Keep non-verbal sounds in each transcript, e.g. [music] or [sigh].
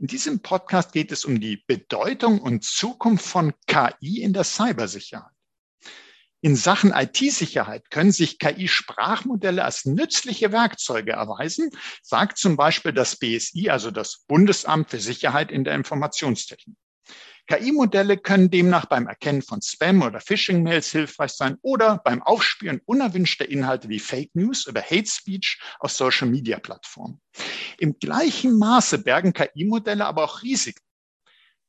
In diesem Podcast geht es um die Bedeutung und Zukunft von KI in der Cybersicherheit. In Sachen IT-Sicherheit können sich KI-Sprachmodelle als nützliche Werkzeuge erweisen, sagt zum Beispiel das BSI, also das Bundesamt für Sicherheit in der Informationstechnik. KI-Modelle können demnach beim Erkennen von Spam- oder Phishing-Mails hilfreich sein oder beim Aufspüren unerwünschter Inhalte wie Fake News oder Hate Speech auf Social-Media-Plattformen. Im gleichen Maße bergen KI-Modelle aber auch Risiken.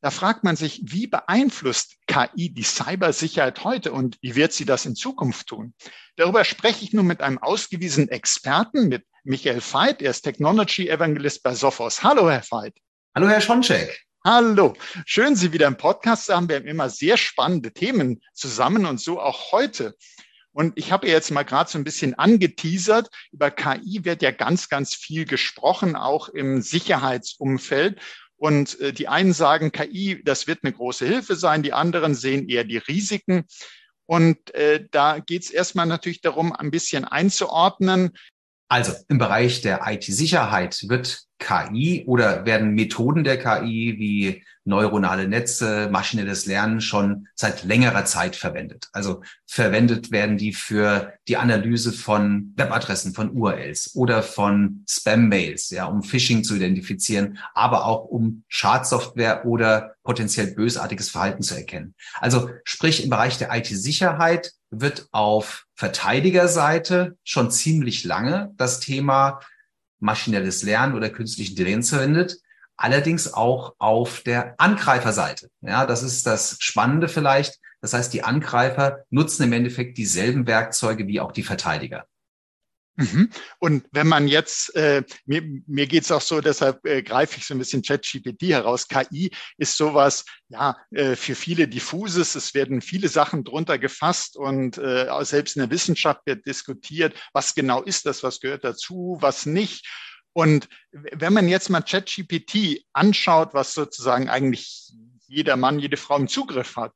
Da fragt man sich, wie beeinflusst KI die Cybersicherheit heute und wie wird sie das in Zukunft tun? Darüber spreche ich nun mit einem ausgewiesenen Experten, mit Michael Veit. Er ist Technology Evangelist bei Sophos. Hallo, Herr Veit. Hallo, Herr Schoncheck. Hallo, schön Sie wieder im Podcast haben. Wir haben immer sehr spannende Themen zusammen und so auch heute. Und ich habe jetzt mal gerade so ein bisschen angeteasert. Über KI wird ja ganz, ganz viel gesprochen, auch im Sicherheitsumfeld. Und äh, die einen sagen, KI, das wird eine große Hilfe sein. Die anderen sehen eher die Risiken. Und äh, da geht es erstmal natürlich darum, ein bisschen einzuordnen. Also im Bereich der IT-Sicherheit wird KI oder werden Methoden der KI wie neuronale Netze, maschinelles Lernen schon seit längerer Zeit verwendet. Also verwendet werden die für die Analyse von Webadressen, von URLs oder von Spam-Mails, ja, um Phishing zu identifizieren, aber auch um Schadsoftware oder potenziell bösartiges Verhalten zu erkennen. Also sprich im Bereich der IT-Sicherheit wird auf Verteidigerseite schon ziemlich lange das Thema maschinelles Lernen oder künstliche Intelligenz verwendet, allerdings auch auf der Angreiferseite. Ja, das ist das Spannende vielleicht. Das heißt, die Angreifer nutzen im Endeffekt dieselben Werkzeuge wie auch die Verteidiger. Mhm. Und wenn man jetzt, äh, mir, mir geht es auch so, deshalb äh, greife ich so ein bisschen ChatGPT heraus. KI ist sowas, ja, äh, für viele diffuses. Es werden viele Sachen drunter gefasst und äh, selbst in der Wissenschaft wird diskutiert, was genau ist das, was gehört dazu, was nicht. Und wenn man jetzt mal ChatGPT anschaut, was sozusagen eigentlich jeder Mann, jede Frau im Zugriff hat,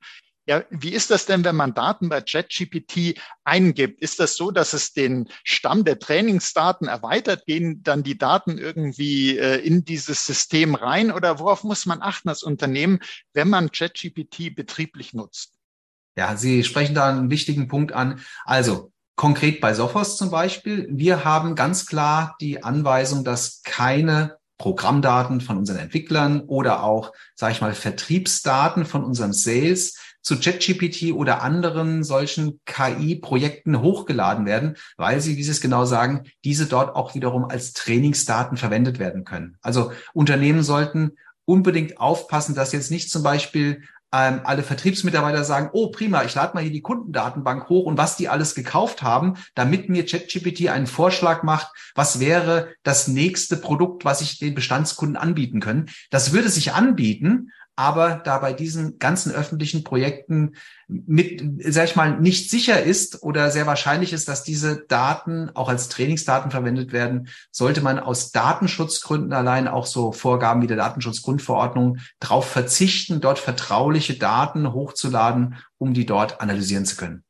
ja, wie ist das denn, wenn man Daten bei ChatGPT eingibt? Ist das so, dass es den Stamm der Trainingsdaten erweitert? Gehen dann die Daten irgendwie äh, in dieses System rein? Oder worauf muss man achten als Unternehmen, wenn man ChatGPT betrieblich nutzt? Ja, Sie sprechen da einen wichtigen Punkt an. Also konkret bei Sophos zum Beispiel, wir haben ganz klar die Anweisung, dass keine Programmdaten von unseren Entwicklern oder auch, sage ich mal, Vertriebsdaten von unserem Sales zu ChatGPT oder anderen solchen KI-Projekten hochgeladen werden, weil sie, wie Sie es genau sagen, diese dort auch wiederum als Trainingsdaten verwendet werden können. Also Unternehmen sollten unbedingt aufpassen, dass jetzt nicht zum Beispiel ähm, alle Vertriebsmitarbeiter sagen, oh prima, ich lade mal hier die Kundendatenbank hoch und was die alles gekauft haben, damit mir ChatGPT einen Vorschlag macht, was wäre das nächste Produkt, was ich den Bestandskunden anbieten können. Das würde sich anbieten, aber da bei diesen ganzen öffentlichen Projekten mit, sag ich mal, nicht sicher ist oder sehr wahrscheinlich ist, dass diese Daten auch als Trainingsdaten verwendet werden, sollte man aus Datenschutzgründen allein auch so Vorgaben wie der Datenschutzgrundverordnung darauf verzichten, dort vertrauliche Daten hochzuladen, um die dort analysieren zu können.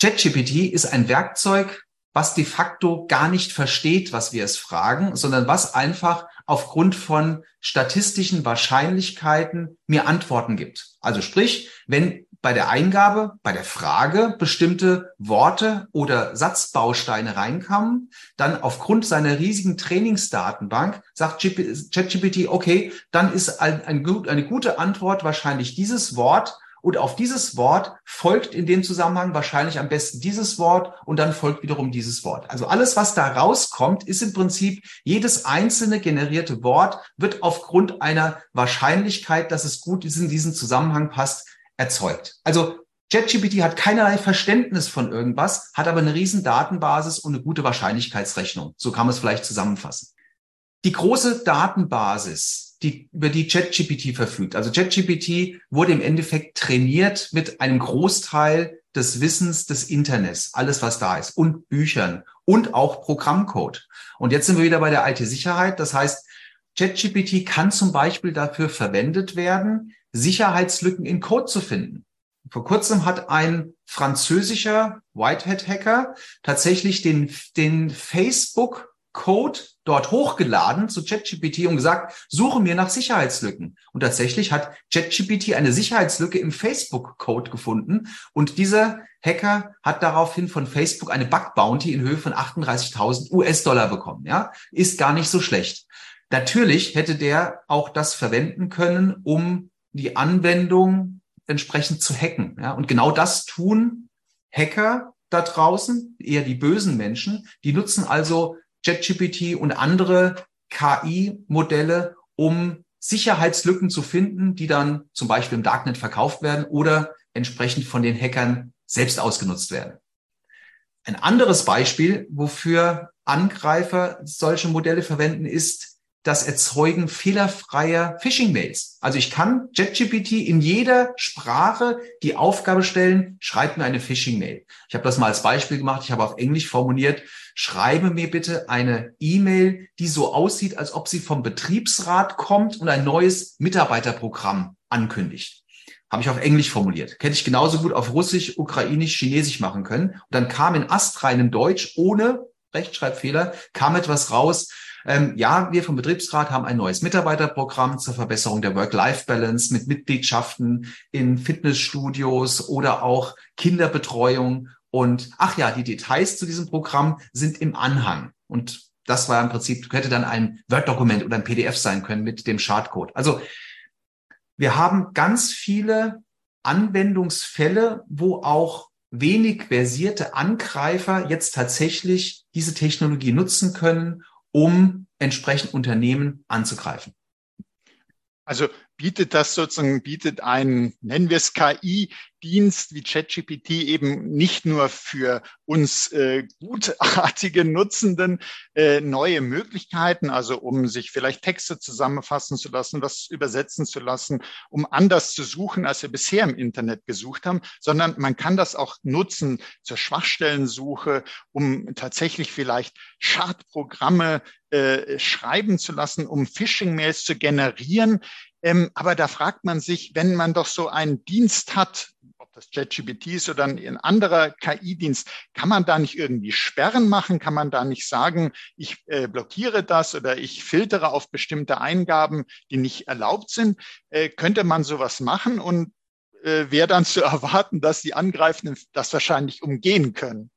ChatGPT ist ein Werkzeug, was de facto gar nicht versteht, was wir es fragen, sondern was einfach aufgrund von statistischen Wahrscheinlichkeiten mir Antworten gibt. Also sprich, wenn bei der Eingabe, bei der Frage bestimmte Worte oder Satzbausteine reinkamen, dann aufgrund seiner riesigen Trainingsdatenbank sagt ChatGPT, okay, dann ist ein, ein, eine gute Antwort wahrscheinlich dieses Wort und auf dieses Wort folgt in dem Zusammenhang wahrscheinlich am besten dieses Wort und dann folgt wiederum dieses Wort. Also alles, was da rauskommt, ist im Prinzip jedes einzelne generierte Wort wird aufgrund einer Wahrscheinlichkeit, dass es gut in diesen Zusammenhang passt, erzeugt. Also ChatGPT hat keinerlei Verständnis von irgendwas, hat aber eine riesen Datenbasis und eine gute Wahrscheinlichkeitsrechnung. So kann man es vielleicht zusammenfassen. Die große Datenbasis die, über die ChatGPT verfügt. Also ChatGPT wurde im Endeffekt trainiert mit einem Großteil des Wissens des Internets, alles was da ist und Büchern und auch Programmcode. Und jetzt sind wir wieder bei der IT-Sicherheit. Das heißt, ChatGPT kann zum Beispiel dafür verwendet werden, Sicherheitslücken in Code zu finden. Vor kurzem hat ein französischer Whitehead-Hacker tatsächlich den, den Facebook-Code dort hochgeladen zu ChatGPT und gesagt, suche mir nach Sicherheitslücken. Und tatsächlich hat ChatGPT eine Sicherheitslücke im Facebook-Code gefunden. Und dieser Hacker hat daraufhin von Facebook eine Bug-Bounty in Höhe von 38.000 US-Dollar bekommen. Ja, ist gar nicht so schlecht. Natürlich hätte der auch das verwenden können, um die Anwendung entsprechend zu hacken. Ja, und genau das tun Hacker da draußen, eher die bösen Menschen. Die nutzen also ChatGPT und andere KI-Modelle, um Sicherheitslücken zu finden, die dann zum Beispiel im Darknet verkauft werden oder entsprechend von den Hackern selbst ausgenutzt werden. Ein anderes Beispiel, wofür Angreifer solche Modelle verwenden, ist das Erzeugen fehlerfreier Phishing-Mails. Also ich kann JetGPT in jeder Sprache die Aufgabe stellen, schreib mir eine Phishing-Mail. Ich habe das mal als Beispiel gemacht, ich habe auf Englisch formuliert, schreibe mir bitte eine E-Mail, die so aussieht, als ob sie vom Betriebsrat kommt und ein neues Mitarbeiterprogramm ankündigt. Habe ich auf Englisch formuliert. Hätte ich genauso gut auf Russisch, Ukrainisch, Chinesisch machen können. Und dann kam in astreinem Deutsch ohne Rechtschreibfehler, kam etwas raus, ähm, ja, wir vom Betriebsrat haben ein neues Mitarbeiterprogramm zur Verbesserung der Work-Life-Balance mit Mitgliedschaften in Fitnessstudios oder auch Kinderbetreuung. Und ach ja, die Details zu diesem Programm sind im Anhang. Und das war im Prinzip, hätte dann ein Word-Dokument oder ein PDF sein können mit dem Schadcode. Also wir haben ganz viele Anwendungsfälle, wo auch wenig versierte Angreifer jetzt tatsächlich diese Technologie nutzen können, um entsprechend Unternehmen anzugreifen. Also bietet das sozusagen, bietet ein, nennen wir es KI-Dienst wie ChatGPT eben nicht nur für uns äh, gutartige Nutzenden äh, neue Möglichkeiten, also um sich vielleicht Texte zusammenfassen zu lassen, was übersetzen zu lassen, um anders zu suchen, als wir bisher im Internet gesucht haben, sondern man kann das auch nutzen zur Schwachstellensuche, um tatsächlich vielleicht Schadprogramme äh, schreiben zu lassen, um Phishing-Mails zu generieren. Ähm, aber da fragt man sich, wenn man doch so einen Dienst hat, ob das ChatGPT ist oder ein anderer KI-Dienst, kann man da nicht irgendwie Sperren machen? Kann man da nicht sagen, ich äh, blockiere das oder ich filtere auf bestimmte Eingaben, die nicht erlaubt sind? Äh, könnte man sowas machen und äh, wäre dann zu [laughs] erwarten, dass die Angreifenden das wahrscheinlich umgehen können?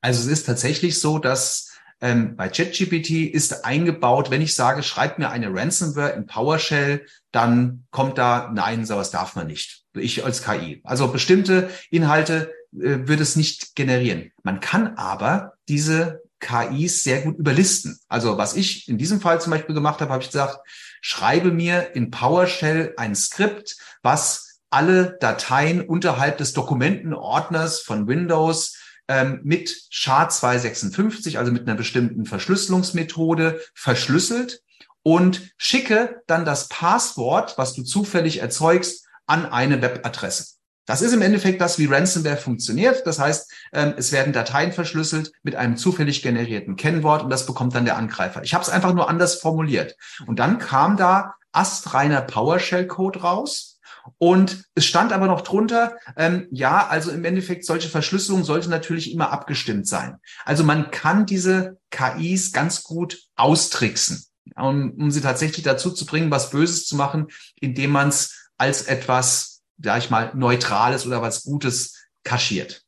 Also es ist tatsächlich so, dass ähm, bei ChatGPT ist eingebaut, wenn ich sage, schreib mir eine Ransomware in PowerShell, dann kommt da, nein, sowas darf man nicht. Ich als KI. Also bestimmte Inhalte äh, wird es nicht generieren. Man kann aber diese KIs sehr gut überlisten. Also was ich in diesem Fall zum Beispiel gemacht habe, habe ich gesagt, schreibe mir in PowerShell ein Skript, was alle Dateien unterhalb des Dokumentenordners von Windows ähm, mit SHA-256, also mit einer bestimmten Verschlüsselungsmethode, verschlüsselt und schicke dann das Passwort, was du zufällig erzeugst, an eine Webadresse. Das ist im Endeffekt das, wie Ransomware funktioniert. Das heißt, ähm, es werden Dateien verschlüsselt mit einem zufällig generierten Kennwort und das bekommt dann der Angreifer. Ich habe es einfach nur anders formuliert. Und dann kam da astreiner PowerShell-Code raus und es stand aber noch drunter, ähm, ja, also im Endeffekt solche Verschlüsselung sollte natürlich immer abgestimmt sein. Also man kann diese KIs ganz gut austricksen, um, um sie tatsächlich dazu zu bringen, was Böses zu machen, indem man es als etwas, sag ich mal, Neutrales oder was Gutes kaschiert.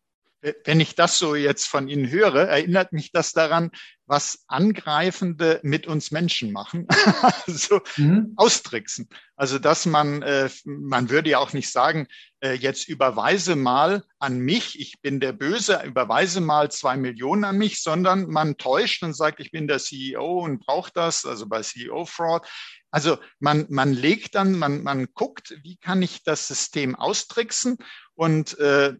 Wenn ich das so jetzt von Ihnen höre, erinnert mich das daran, was Angreifende mit uns Menschen machen, [laughs] also mhm. austricksen. Also dass man, äh, man würde ja auch nicht sagen, äh, jetzt überweise mal an mich, ich bin der Böse, überweise mal zwei Millionen an mich, sondern man täuscht und sagt, ich bin der CEO und brauche das, also bei CEO-Fraud. Also man, man legt dann, man, man guckt, wie kann ich das System austricksen und äh,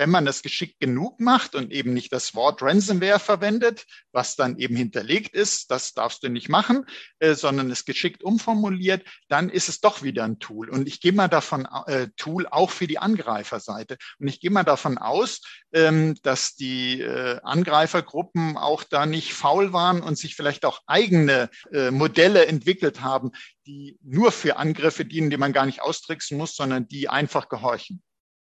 wenn man es geschickt genug macht und eben nicht das Wort Ransomware verwendet, was dann eben hinterlegt ist, das darfst du nicht machen, äh, sondern es geschickt umformuliert, dann ist es doch wieder ein Tool. Und ich gehe mal davon, äh, Tool auch für die Angreiferseite. Und ich gehe mal davon aus, ähm, dass die äh, Angreifergruppen auch da nicht faul waren und sich vielleicht auch eigene äh, Modelle entwickelt haben, die nur für Angriffe dienen, die man gar nicht austricksen muss, sondern die einfach gehorchen.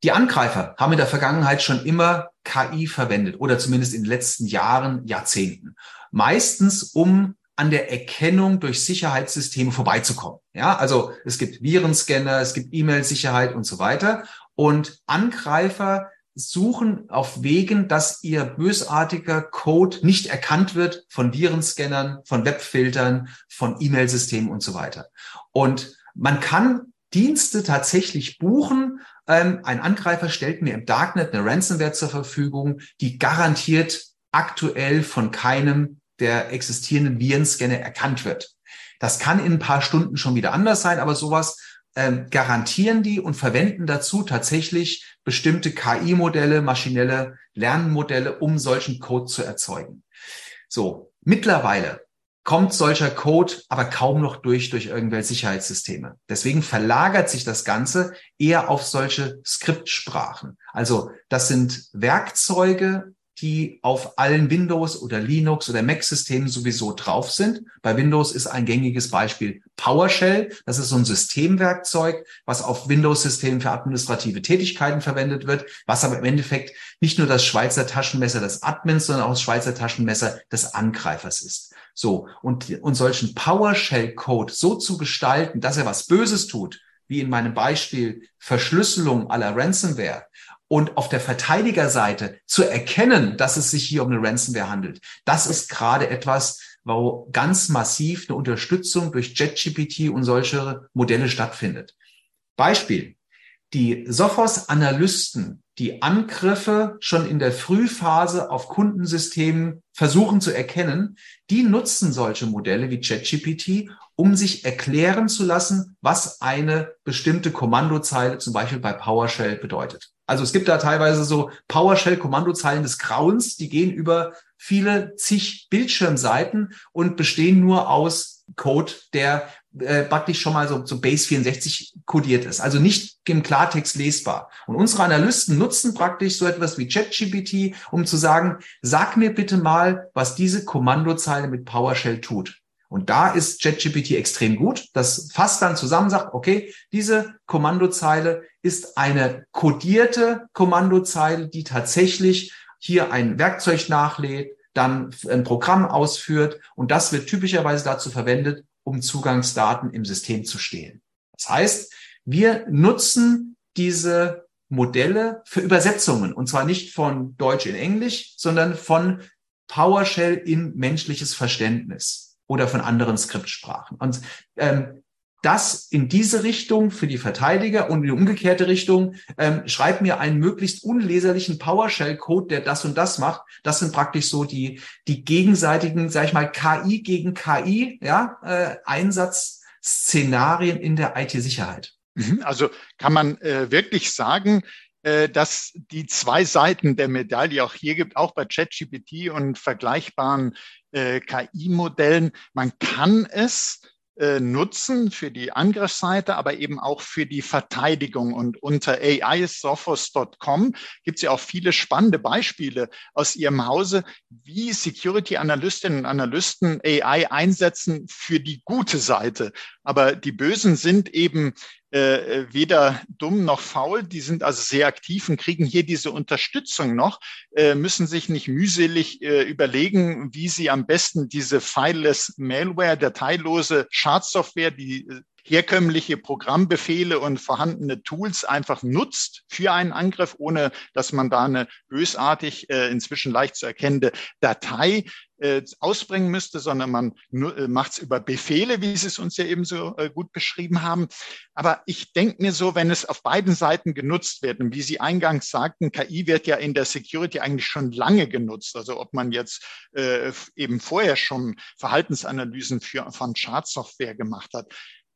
Die Angreifer haben in der Vergangenheit schon immer KI verwendet oder zumindest in den letzten Jahren, Jahrzehnten. Meistens, um an der Erkennung durch Sicherheitssysteme vorbeizukommen. Ja, also es gibt Virenscanner, es gibt E-Mail-Sicherheit und so weiter. Und Angreifer suchen auf Wegen, dass ihr bösartiger Code nicht erkannt wird von Virenscannern, von Webfiltern, von E-Mail-Systemen und so weiter. Und man kann Dienste tatsächlich buchen. Ähm, ein Angreifer stellt mir im Darknet eine Ransomware zur Verfügung, die garantiert aktuell von keinem der existierenden Virenscanner erkannt wird. Das kann in ein paar Stunden schon wieder anders sein, aber sowas ähm, garantieren die und verwenden dazu tatsächlich bestimmte KI-Modelle, maschinelle Lernmodelle, um solchen Code zu erzeugen. So, mittlerweile kommt solcher Code aber kaum noch durch durch irgendwelche Sicherheitssysteme. Deswegen verlagert sich das Ganze eher auf solche Skriptsprachen. Also das sind Werkzeuge, die auf allen Windows oder Linux oder Mac-Systemen sowieso drauf sind. Bei Windows ist ein gängiges Beispiel PowerShell. Das ist so ein Systemwerkzeug, was auf Windows-Systemen für administrative Tätigkeiten verwendet wird, was aber im Endeffekt nicht nur das Schweizer Taschenmesser des Admins, sondern auch das Schweizer Taschenmesser des Angreifers ist. So. Und, und solchen PowerShell-Code so zu gestalten, dass er was Böses tut, wie in meinem Beispiel Verschlüsselung aller Ransomware und auf der Verteidigerseite zu erkennen, dass es sich hier um eine Ransomware handelt. Das ist gerade etwas, wo ganz massiv eine Unterstützung durch JetGPT und solche Modelle stattfindet. Beispiel. Die Sophos-Analysten, die Angriffe schon in der Frühphase auf Kundensystemen versuchen zu erkennen, die nutzen solche Modelle wie ChatGPT, um sich erklären zu lassen, was eine bestimmte Kommandozeile zum Beispiel bei PowerShell bedeutet. Also es gibt da teilweise so PowerShell-Kommandozeilen des Grauens, die gehen über viele zig Bildschirmseiten und bestehen nur aus Code, der äh, praktisch schon mal so, so Base 64 kodiert ist, also nicht im Klartext lesbar. Und unsere Analysten nutzen praktisch so etwas wie ChatGPT, um zu sagen, sag mir bitte mal, was diese Kommandozeile mit PowerShell tut. Und da ist ChatGPT extrem gut. Das fasst dann zusammen, sagt, okay, diese Kommandozeile ist eine kodierte Kommandozeile, die tatsächlich hier ein Werkzeug nachlädt, dann ein Programm ausführt und das wird typischerweise dazu verwendet, um Zugangsdaten im System zu stehlen. Das heißt, wir nutzen diese Modelle für Übersetzungen und zwar nicht von Deutsch in Englisch, sondern von PowerShell in menschliches Verständnis oder von anderen Skriptsprachen. Und ähm, das in diese Richtung für die Verteidiger und in die umgekehrte Richtung, ähm, schreib mir einen möglichst unleserlichen PowerShell-Code, der das und das macht. Das sind praktisch so die, die gegenseitigen, sag ich mal, KI gegen KI, ja, äh, Einsatzszenarien in der IT-Sicherheit. Mhm. Also kann man äh, wirklich sagen, äh, dass die zwei Seiten der Medaille auch hier gibt, auch bei ChatGPT und vergleichbaren äh, KI-Modellen. Man kann es nutzen für die Angriffsseite, aber eben auch für die Verteidigung. Und unter aisophos.com gibt es ja auch viele spannende Beispiele aus Ihrem Hause, wie Security-Analystinnen und Analysten AI einsetzen für die gute Seite. Aber die Bösen sind eben äh, weder dumm noch faul. Die sind also sehr aktiv und kriegen hier diese Unterstützung noch, äh, müssen sich nicht mühselig äh, überlegen, wie sie am besten diese fileless Malware, dateilose Schadsoftware, die äh, herkömmliche Programmbefehle und vorhandene Tools einfach nutzt für einen Angriff, ohne dass man da eine bösartig, äh, inzwischen leicht zu erkennende Datei äh, ausbringen müsste, sondern man äh, macht es über Befehle, wie Sie es uns ja eben so äh, gut beschrieben haben. Aber ich denke mir so, wenn es auf beiden Seiten genutzt wird, und wie Sie eingangs sagten, KI wird ja in der Security eigentlich schon lange genutzt. Also ob man jetzt äh, eben vorher schon Verhaltensanalysen für, von Schadsoftware gemacht hat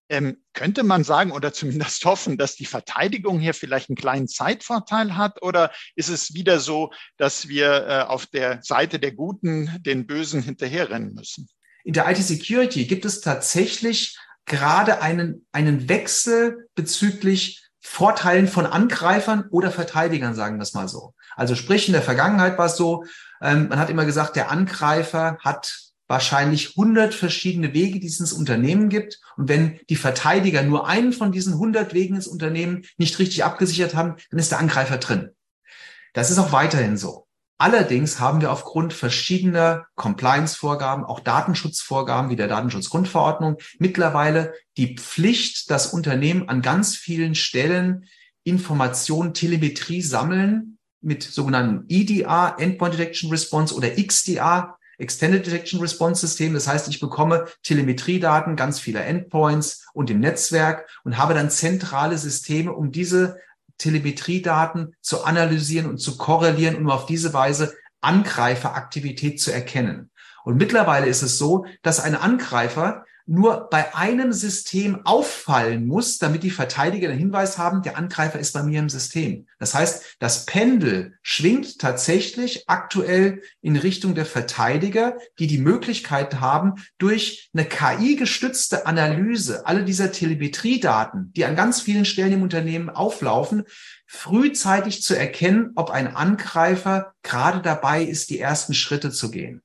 Ähm, könnte man sagen oder zumindest [laughs] hoffen, dass die Verteidigung hier vielleicht einen kleinen Zeitvorteil hat? Oder ist es wieder so, dass wir äh, auf der Seite der Guten den Bösen hinterherrennen müssen? In der IT-Security gibt es tatsächlich gerade einen, einen Wechsel bezüglich Vorteilen von Angreifern oder Verteidigern, sagen wir es mal so. Also sprich, in der Vergangenheit war es so, ähm, man hat immer gesagt, der Angreifer hat wahrscheinlich 100 verschiedene Wege, die es ins Unternehmen gibt. Und wenn die Verteidiger nur einen von diesen 100 Wegen ins Unternehmen nicht richtig abgesichert haben, dann ist der Angreifer drin. Das ist auch weiterhin so. Allerdings haben wir aufgrund verschiedener Compliance-Vorgaben, auch Datenschutzvorgaben wie der Datenschutzgrundverordnung mittlerweile die Pflicht, dass Unternehmen an ganz vielen Stellen Informationen, Telemetrie sammeln mit sogenannten EDR, Endpoint Detection Response oder XDR, Extended Detection Response System. Das heißt, ich bekomme Telemetriedaten ganz vieler Endpoints und im Netzwerk und habe dann zentrale Systeme, um diese Telemetriedaten zu analysieren und zu korrelieren, um auf diese Weise Angreiferaktivität zu erkennen. Und mittlerweile ist es so, dass ein Angreifer nur bei einem System auffallen muss, damit die Verteidiger den Hinweis haben, der Angreifer ist bei mir im System. Das heißt, das Pendel schwingt tatsächlich aktuell in Richtung der Verteidiger, die die Möglichkeit haben, durch eine KI-gestützte Analyse alle dieser Telemetriedaten, die an ganz vielen Stellen im Unternehmen auflaufen, frühzeitig zu erkennen, ob ein Angreifer gerade dabei ist, die ersten Schritte zu gehen.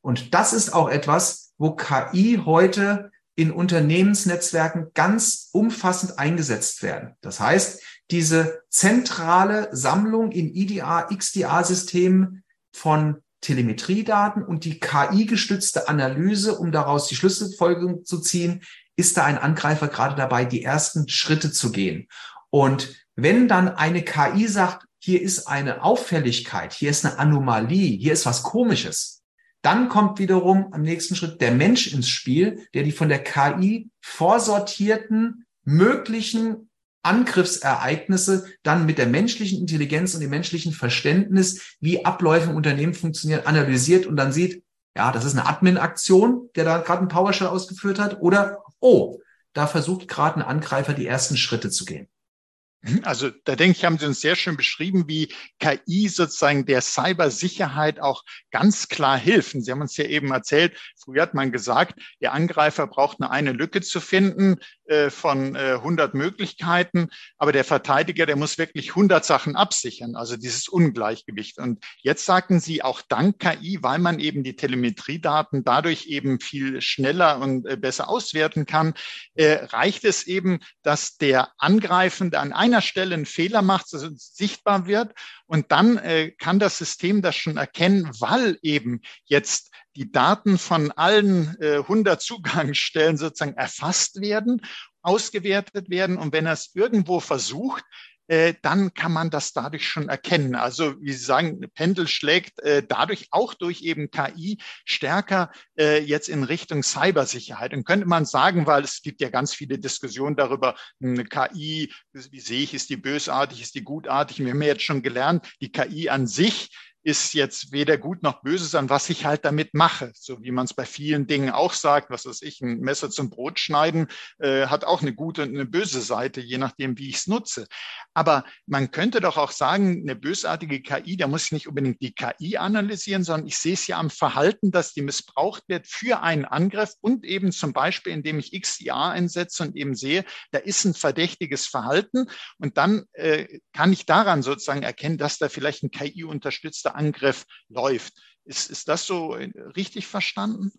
Und das ist auch etwas, wo KI heute in Unternehmensnetzwerken ganz umfassend eingesetzt werden. Das heißt, diese zentrale Sammlung in IDA, XDA-Systemen von Telemetriedaten und die KI-gestützte Analyse, um daraus die Schlüsselfolgerung zu ziehen, ist da ein Angreifer gerade dabei, die ersten Schritte zu gehen. Und wenn dann eine KI sagt, hier ist eine Auffälligkeit, hier ist eine Anomalie, hier ist was Komisches, dann kommt wiederum am nächsten Schritt der Mensch ins Spiel, der die von der KI vorsortierten möglichen Angriffsereignisse dann mit der menschlichen Intelligenz und dem menschlichen Verständnis, wie Abläufe im Unternehmen funktionieren, analysiert und dann sieht, ja, das ist eine Admin-Aktion, der da gerade einen PowerShell ausgeführt hat, oder, oh, da versucht gerade ein Angreifer die ersten Schritte zu gehen. Mhm, also da denke ich, haben Sie uns sehr schön beschrieben, wie KI sozusagen der Cybersicherheit auch ganz klar hilft. Sie haben uns ja eben erzählt, früher hat man gesagt, der Angreifer braucht nur eine Lücke zu finden äh, von äh, 100 Möglichkeiten, aber der Verteidiger, der muss wirklich 100 Sachen absichern, also dieses Ungleichgewicht. Und jetzt sagten Sie auch dank KI, weil man eben die Telemetriedaten dadurch eben viel schneller und äh, besser auswerten kann, äh, reicht es eben, dass der Angreifende an einer Stelle einen Fehler macht, dass es sichtbar wird. Und dann äh, kann das System das schon erkennen, weil eben jetzt die Daten von allen äh, 100 Zugangsstellen sozusagen erfasst werden, ausgewertet werden. Und wenn er es irgendwo versucht, äh, dann kann man das dadurch schon erkennen. Also wie Sie sagen, Pendel schlägt äh, dadurch auch durch eben KI stärker äh, jetzt in Richtung Cybersicherheit. Und könnte man sagen, weil es gibt ja ganz viele Diskussionen darüber, eine KI, wie sehe ich, ist die bösartig, ist die gutartig? Wir haben ja jetzt schon gelernt, die KI an sich ist jetzt weder gut noch böse, sondern was ich halt damit mache. So wie man es bei vielen Dingen auch sagt, was weiß ich, ein Messer zum Brot schneiden, äh, hat auch eine gute und eine böse Seite, je nachdem, wie ich es nutze. Aber man könnte doch auch sagen, eine bösartige KI, da muss ich nicht unbedingt die KI analysieren, sondern ich sehe es ja am Verhalten, dass die missbraucht wird für einen Angriff und eben zum Beispiel, indem ich XIA einsetze und eben sehe, da ist ein verdächtiges Verhalten und dann äh, kann ich daran sozusagen erkennen, dass da vielleicht ein KI-unterstützter Angriff läuft. Ist, ist das so äh, richtig verstanden?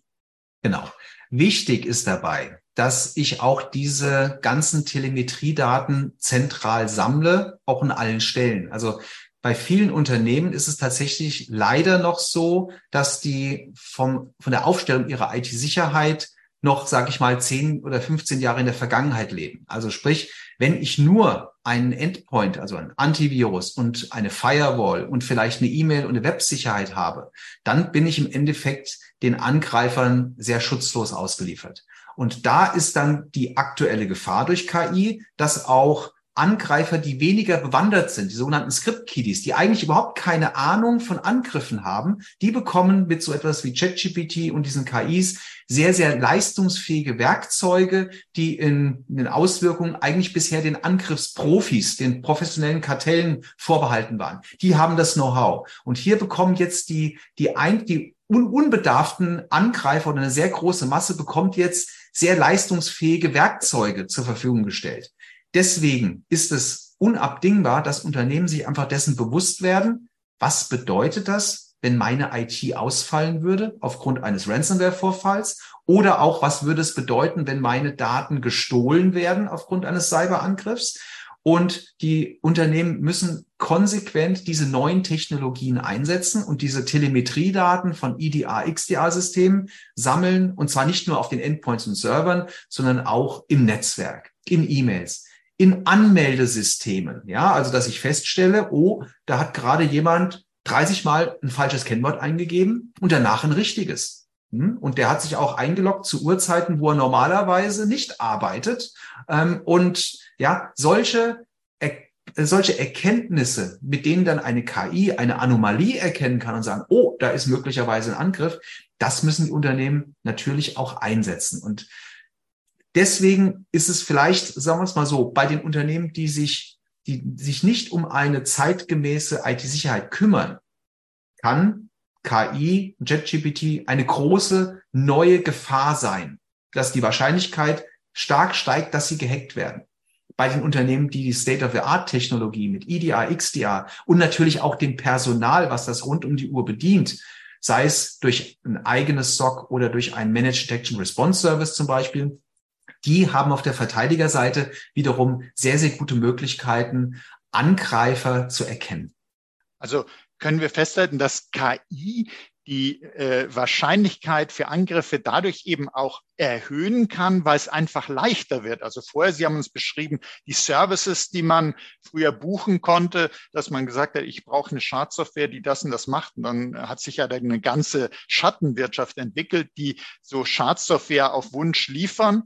Genau. Wichtig ist dabei, dass ich auch diese ganzen Telemetriedaten zentral sammle, auch in allen Stellen. Also bei vielen Unternehmen ist es tatsächlich leider noch so, dass die vom, von der Aufstellung ihrer IT-Sicherheit noch, sage ich mal, 10 oder 15 Jahre in der Vergangenheit leben. Also sprich, wenn ich nur einen Endpoint, also ein Antivirus und eine Firewall und vielleicht eine E-Mail und eine Websicherheit habe, dann bin ich im Endeffekt den Angreifern sehr schutzlos ausgeliefert. Und da ist dann die aktuelle Gefahr durch KI, dass auch Angreifer, die weniger bewandert sind, die sogenannten Script-Kiddies, die eigentlich überhaupt keine Ahnung von Angriffen haben, die bekommen mit so etwas wie ChatGPT und diesen KIs sehr, sehr leistungsfähige Werkzeuge, die in, in den Auswirkungen eigentlich bisher den Angriffsprofis, den professionellen Kartellen vorbehalten waren. Die haben das Know-how. Und hier bekommen jetzt die, die, ein, die un unbedarften Angreifer oder eine sehr große Masse bekommt jetzt sehr leistungsfähige Werkzeuge zur Verfügung gestellt. Deswegen ist es unabdingbar, dass Unternehmen sich einfach dessen bewusst werden, was bedeutet das, wenn meine IT ausfallen würde aufgrund eines Ransomware-Vorfalls? Oder auch, was würde es bedeuten, wenn meine Daten gestohlen werden aufgrund eines Cyberangriffs. Und die Unternehmen müssen konsequent diese neuen Technologien einsetzen und diese Telemetriedaten von EDA, XDA-Systemen sammeln, und zwar nicht nur auf den Endpoints und Servern, sondern auch im Netzwerk, in E-Mails, in Anmeldesystemen. Ja, also dass ich feststelle, oh, da hat gerade jemand 30 Mal ein falsches Kennwort eingegeben und danach ein richtiges. Hm? Und der hat sich auch eingeloggt zu Uhrzeiten, wo er normalerweise nicht arbeitet. Ähm, und ja, solche, solche Erkenntnisse, mit denen dann eine KI eine Anomalie erkennen kann und sagen, oh, da ist möglicherweise ein Angriff, das müssen die Unternehmen natürlich auch einsetzen. Und Deswegen ist es vielleicht, sagen wir es mal so, bei den Unternehmen, die sich, die sich nicht um eine zeitgemäße IT-Sicherheit kümmern, kann KI, JetGPT eine große neue Gefahr sein, dass die Wahrscheinlichkeit stark steigt, dass sie gehackt werden. Bei den Unternehmen, die die State-of-the-Art-Technologie mit EDA, XDA und natürlich auch dem Personal, was das rund um die Uhr bedient, sei es durch ein eigenes SOC oder durch einen Managed Detection Response Service zum Beispiel, die haben auf der Verteidigerseite wiederum sehr, sehr gute Möglichkeiten, Angreifer zu erkennen. Also können wir festhalten, dass KI die äh, Wahrscheinlichkeit für Angriffe dadurch eben auch erhöhen kann, weil es einfach leichter wird. Also vorher, Sie haben uns beschrieben, die Services, die man früher buchen konnte, dass man gesagt hat, ich brauche eine Schadsoftware, die das und das macht. Und dann hat sich ja eine ganze Schattenwirtschaft entwickelt, die so Schadsoftware auf Wunsch liefern.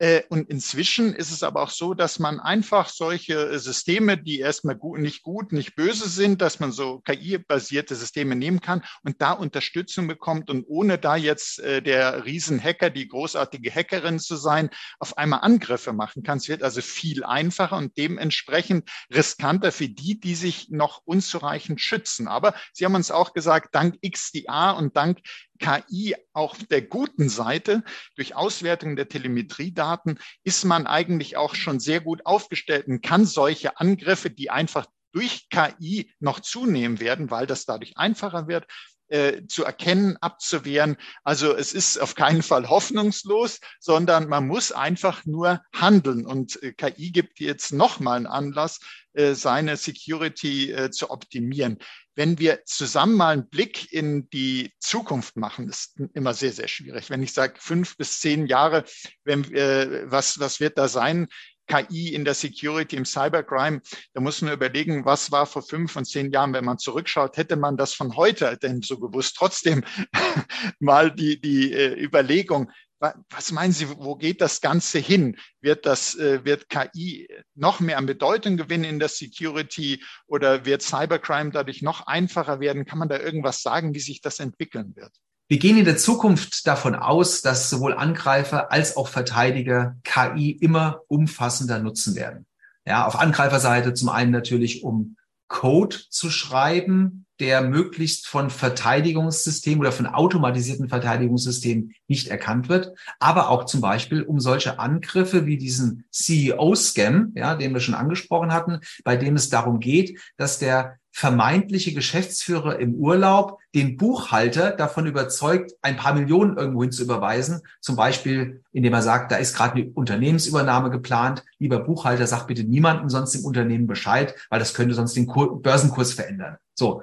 Äh, und inzwischen ist es aber auch so, dass man einfach solche Systeme, die erstmal gut, nicht gut, nicht böse sind, dass man so KI-basierte Systeme nehmen kann und da Unterstützung bekommt und ohne da jetzt äh, der Riesenhacker, die großartige Hackerin zu sein, auf einmal Angriffe machen kann. Es wird also viel einfacher und dementsprechend riskanter für die, die sich noch unzureichend schützen. Aber Sie haben uns auch gesagt, dank XDA und dank KI auf der guten Seite durch Auswertung der Telemetriedaten ist man eigentlich auch schon sehr gut aufgestellt und kann solche Angriffe, die einfach durch KI noch zunehmen werden, weil das dadurch einfacher wird, äh, zu erkennen, abzuwehren. Also es ist auf keinen Fall hoffnungslos, sondern man muss einfach nur handeln. Und äh, KI gibt jetzt nochmal einen Anlass, äh, seine Security zu optimieren. Wenn wir zusammen mal einen Blick in die Zukunft machen, ist immer sehr, sehr schwierig. Wenn ich sage fünf bis zehn Jahre, wenn, was, was wird da sein? KI in der Security, im Cybercrime, da muss man überlegen, was war vor fünf und zehn Jahren, wenn man zurückschaut, hätte man das von heute denn so gewusst. Trotzdem [laughs] mal die, die äh, Überlegung, was meinen Sie, wo geht das Ganze hin? Wird das, äh, wird KI noch mehr an Bedeutung gewinnen in der Security oder wird Cybercrime dadurch noch einfacher werden? Kann man da irgendwas sagen, wie sich das entwickeln wird? Wir gehen in der Zukunft davon aus, dass sowohl Angreifer als auch Verteidiger KI immer umfassender nutzen werden. Ja, auf Angreiferseite zum einen natürlich, um Code zu schreiben, der möglichst von Verteidigungssystemen oder von automatisierten Verteidigungssystemen nicht erkannt wird, aber auch zum Beispiel um solche Angriffe wie diesen CEO-Scam, ja, den wir schon angesprochen hatten, bei dem es darum geht, dass der vermeintliche Geschäftsführer im Urlaub den Buchhalter davon überzeugt, ein paar Millionen irgendwohin zu überweisen. Zum Beispiel, indem er sagt, da ist gerade eine Unternehmensübernahme geplant. Lieber Buchhalter, sag bitte niemandem sonst im Unternehmen Bescheid, weil das könnte sonst den Börsenkurs verändern. So.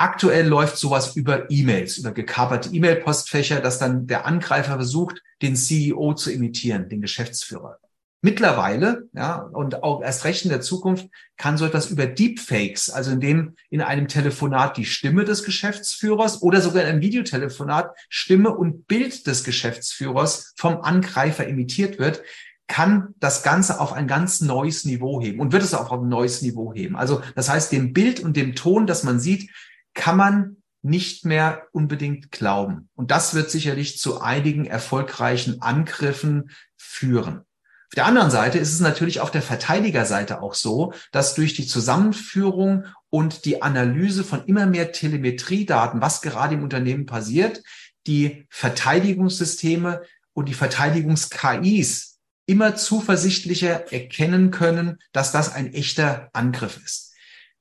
Aktuell läuft sowas über E-Mails, über gekaperte E-Mail-Postfächer, dass dann der Angreifer versucht, den CEO zu imitieren, den Geschäftsführer. Mittlerweile, ja, und auch erst recht in der Zukunft, kann so etwas über Deepfakes, also in dem in einem Telefonat die Stimme des Geschäftsführers oder sogar in einem Videotelefonat Stimme und Bild des Geschäftsführers vom Angreifer imitiert wird. kann das Ganze auf ein ganz neues Niveau heben und wird es auch auf ein neues Niveau heben. Also das heißt, dem Bild und dem Ton, das man sieht, kann man nicht mehr unbedingt glauben. Und das wird sicherlich zu einigen erfolgreichen Angriffen führen. Auf der anderen Seite ist es natürlich auf der Verteidigerseite auch so, dass durch die Zusammenführung und die Analyse von immer mehr Telemetriedaten, was gerade im Unternehmen passiert, die Verteidigungssysteme und die Verteidigungs-KIs immer zuversichtlicher erkennen können, dass das ein echter Angriff ist.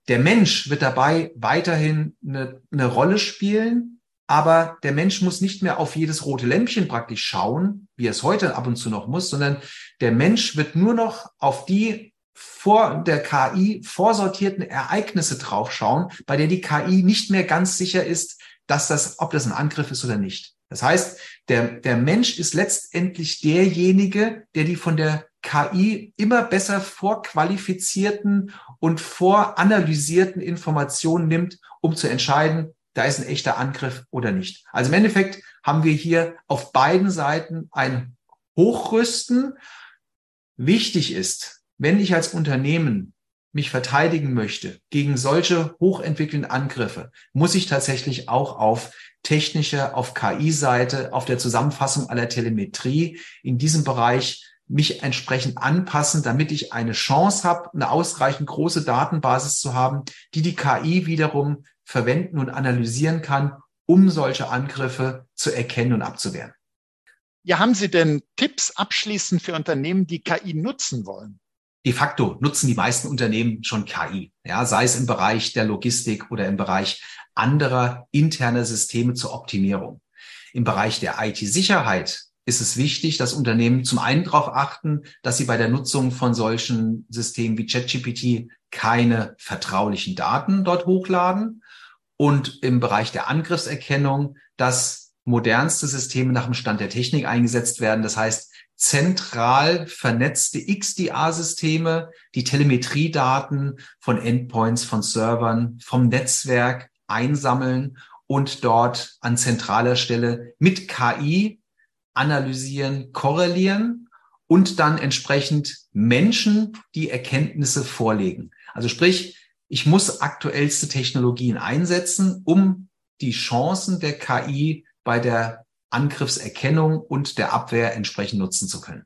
Der Mensch wird dabei weiterhin eine, eine Rolle spielen, aber der Mensch muss nicht mehr auf jedes rote Lämpchen praktisch schauen, wie er es heute ab und zu noch muss, sondern der Mensch wird nur noch auf die vor der KI vorsortierten Ereignisse draufschauen, bei der die KI nicht mehr ganz sicher ist, dass das, ob das ein Angriff ist oder nicht. Das heißt, der, der Mensch ist letztendlich derjenige, der die von der KI immer besser vorqualifizierten und voranalysierten Informationen nimmt, um zu entscheiden, da ist ein echter Angriff oder nicht. Also im Endeffekt haben wir hier auf beiden Seiten ein Hochrüsten. Wichtig ist, wenn ich als Unternehmen mich verteidigen möchte gegen solche hochentwickelnden Angriffe, muss ich tatsächlich auch auf technischer, auf KI-Seite, auf der Zusammenfassung aller Telemetrie in diesem Bereich mich entsprechend anpassen, damit ich eine Chance habe, eine ausreichend große Datenbasis zu haben, die die KI wiederum verwenden und analysieren kann, um solche Angriffe zu erkennen und abzuwehren. Ja, haben Sie denn Tipps abschließend für Unternehmen, die KI nutzen wollen? De facto nutzen die meisten Unternehmen schon KI, ja, sei es im Bereich der Logistik oder im Bereich anderer interner Systeme zur Optimierung. Im Bereich der IT-Sicherheit ist es wichtig, dass Unternehmen zum einen darauf achten, dass sie bei der Nutzung von solchen Systemen wie ChatGPT keine vertraulichen Daten dort hochladen und im Bereich der Angriffserkennung, dass modernste Systeme nach dem Stand der Technik eingesetzt werden. Das heißt, zentral vernetzte XDA-Systeme, die Telemetriedaten von Endpoints, von Servern, vom Netzwerk einsammeln und dort an zentraler Stelle mit KI analysieren, korrelieren und dann entsprechend Menschen die Erkenntnisse vorlegen. Also sprich, ich muss aktuellste Technologien einsetzen, um die Chancen der KI bei der Angriffserkennung und der Abwehr entsprechend nutzen zu können.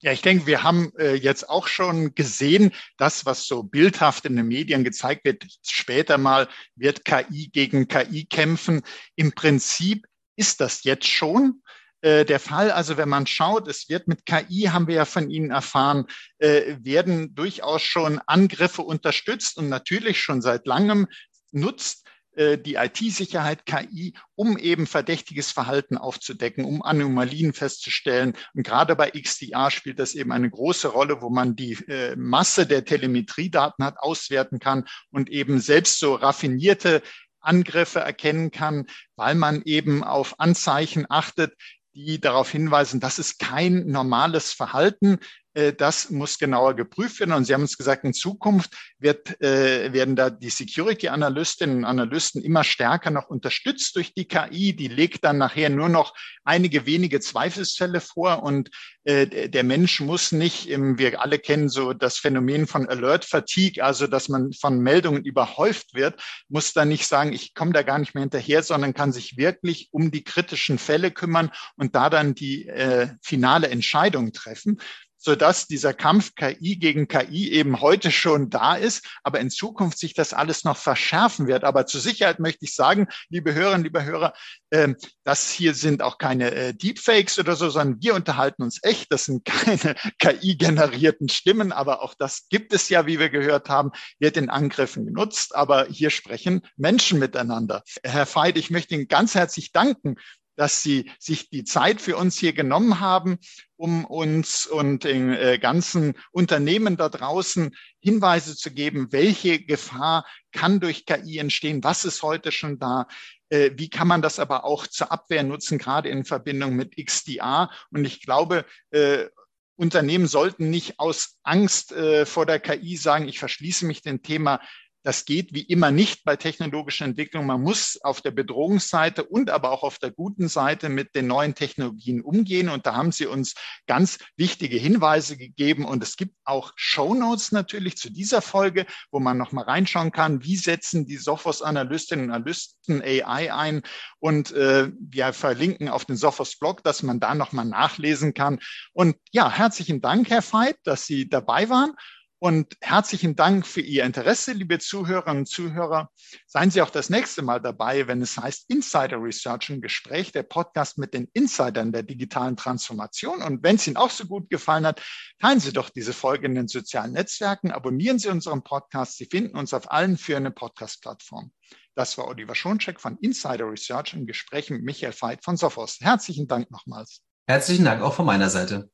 Ja, ich denke, wir haben äh, jetzt auch schon gesehen, das, was so bildhaft in den Medien gezeigt wird, später mal wird KI gegen KI kämpfen. Im Prinzip ist das jetzt schon. Äh, der Fall. Also wenn man schaut, es wird mit KI, haben wir ja von Ihnen erfahren, äh, werden durchaus schon Angriffe unterstützt und natürlich schon seit langem nutzt äh, die IT-Sicherheit KI, um eben verdächtiges Verhalten aufzudecken, um Anomalien festzustellen. Und gerade bei XDR spielt das eben eine große Rolle, wo man die äh, Masse der Telemetriedaten hat, auswerten kann und eben selbst so raffinierte Angriffe erkennen kann, weil man eben auf Anzeichen achtet, die darauf hinweisen, das ist kein normales Verhalten. Äh, das muss genauer geprüft werden. Und Sie haben uns gesagt, in Zukunft wird, äh, werden da die Security-Analystinnen und Analysten immer stärker noch unterstützt durch die KI. Die legt dann nachher nur noch einige wenige Zweifelsfälle vor und äh, der Mensch muss nicht, im, wir alle kennen so das Phänomen von Alert Fatigue, also dass man von Meldungen überhäuft wird, muss dann nicht sagen, ich komme da gar nicht mehr hinterher, sondern kann sich wirklich um die kritischen Fälle kümmern und da dann die äh, finale Entscheidung treffen sodass dieser Kampf KI gegen KI eben heute schon da ist, aber in Zukunft sich das alles noch verschärfen wird. Aber zur Sicherheit möchte ich sagen, liebe Hörerinnen, liebe Hörer, äh, das hier sind auch keine äh, Deepfakes oder so, sondern wir unterhalten uns echt. Das sind [laughs] keine KI-generierten Stimmen, aber auch das gibt es ja, wie wir gehört haben, wird in Angriffen genutzt. Aber hier sprechen Menschen miteinander. Herr Veit, ich möchte Ihnen ganz herzlich danken dass Sie sich die Zeit für uns hier genommen haben, um uns und den äh, ganzen Unternehmen da draußen Hinweise zu geben, welche Gefahr kann durch KI entstehen, was ist heute schon da, äh, wie kann man das aber auch zur Abwehr nutzen, gerade in Verbindung mit XDA. Und ich glaube, äh, Unternehmen sollten nicht aus Angst vor der KI sagen, ich verschließe mich dem Thema Das geht wie immer nicht bei technologischer Entwicklung. Man muss auf der Bedrohungsseite und aber auch auf der guten Seite mit den neuen Technologien umgehen. Und da haben Sie uns ganz wichtige Hinweise gegeben. Und es gibt auch Show Notes natürlich zu dieser Folge, wo man nochmal reinschauen kann, wie setzen die Sophos-Analystinnen und Analysten AI ein. Und äh, wir verlinken auf den Sophos-Blog, dass man da nochmal nachlesen kann. Und ja, herzlichen Dank, Herr Veit, dass Sie dabei waren. Und herzlichen Dank für Ihr Interesse, liebe Zuhörerinnen und Zuhörer. Seien Sie auch das nächste Mal dabei, wenn es heißt Insider Research im Gespräch, der Podcast mit den Insidern der digitalen Transformation. Und wenn es Ihnen auch so gut gefallen hat, teilen Sie doch diese Folge in den sozialen Netzwerken, abonnieren Sie unseren Podcast. Sie finden uns auf allen führenden Podcast-Plattformen. Das war Oliver Schoncheck von Insider Research im Gespräch mit Michael Veit von Sophos. Herzlichen Dank nochmals. Herzlichen Dank auch von meiner Seite.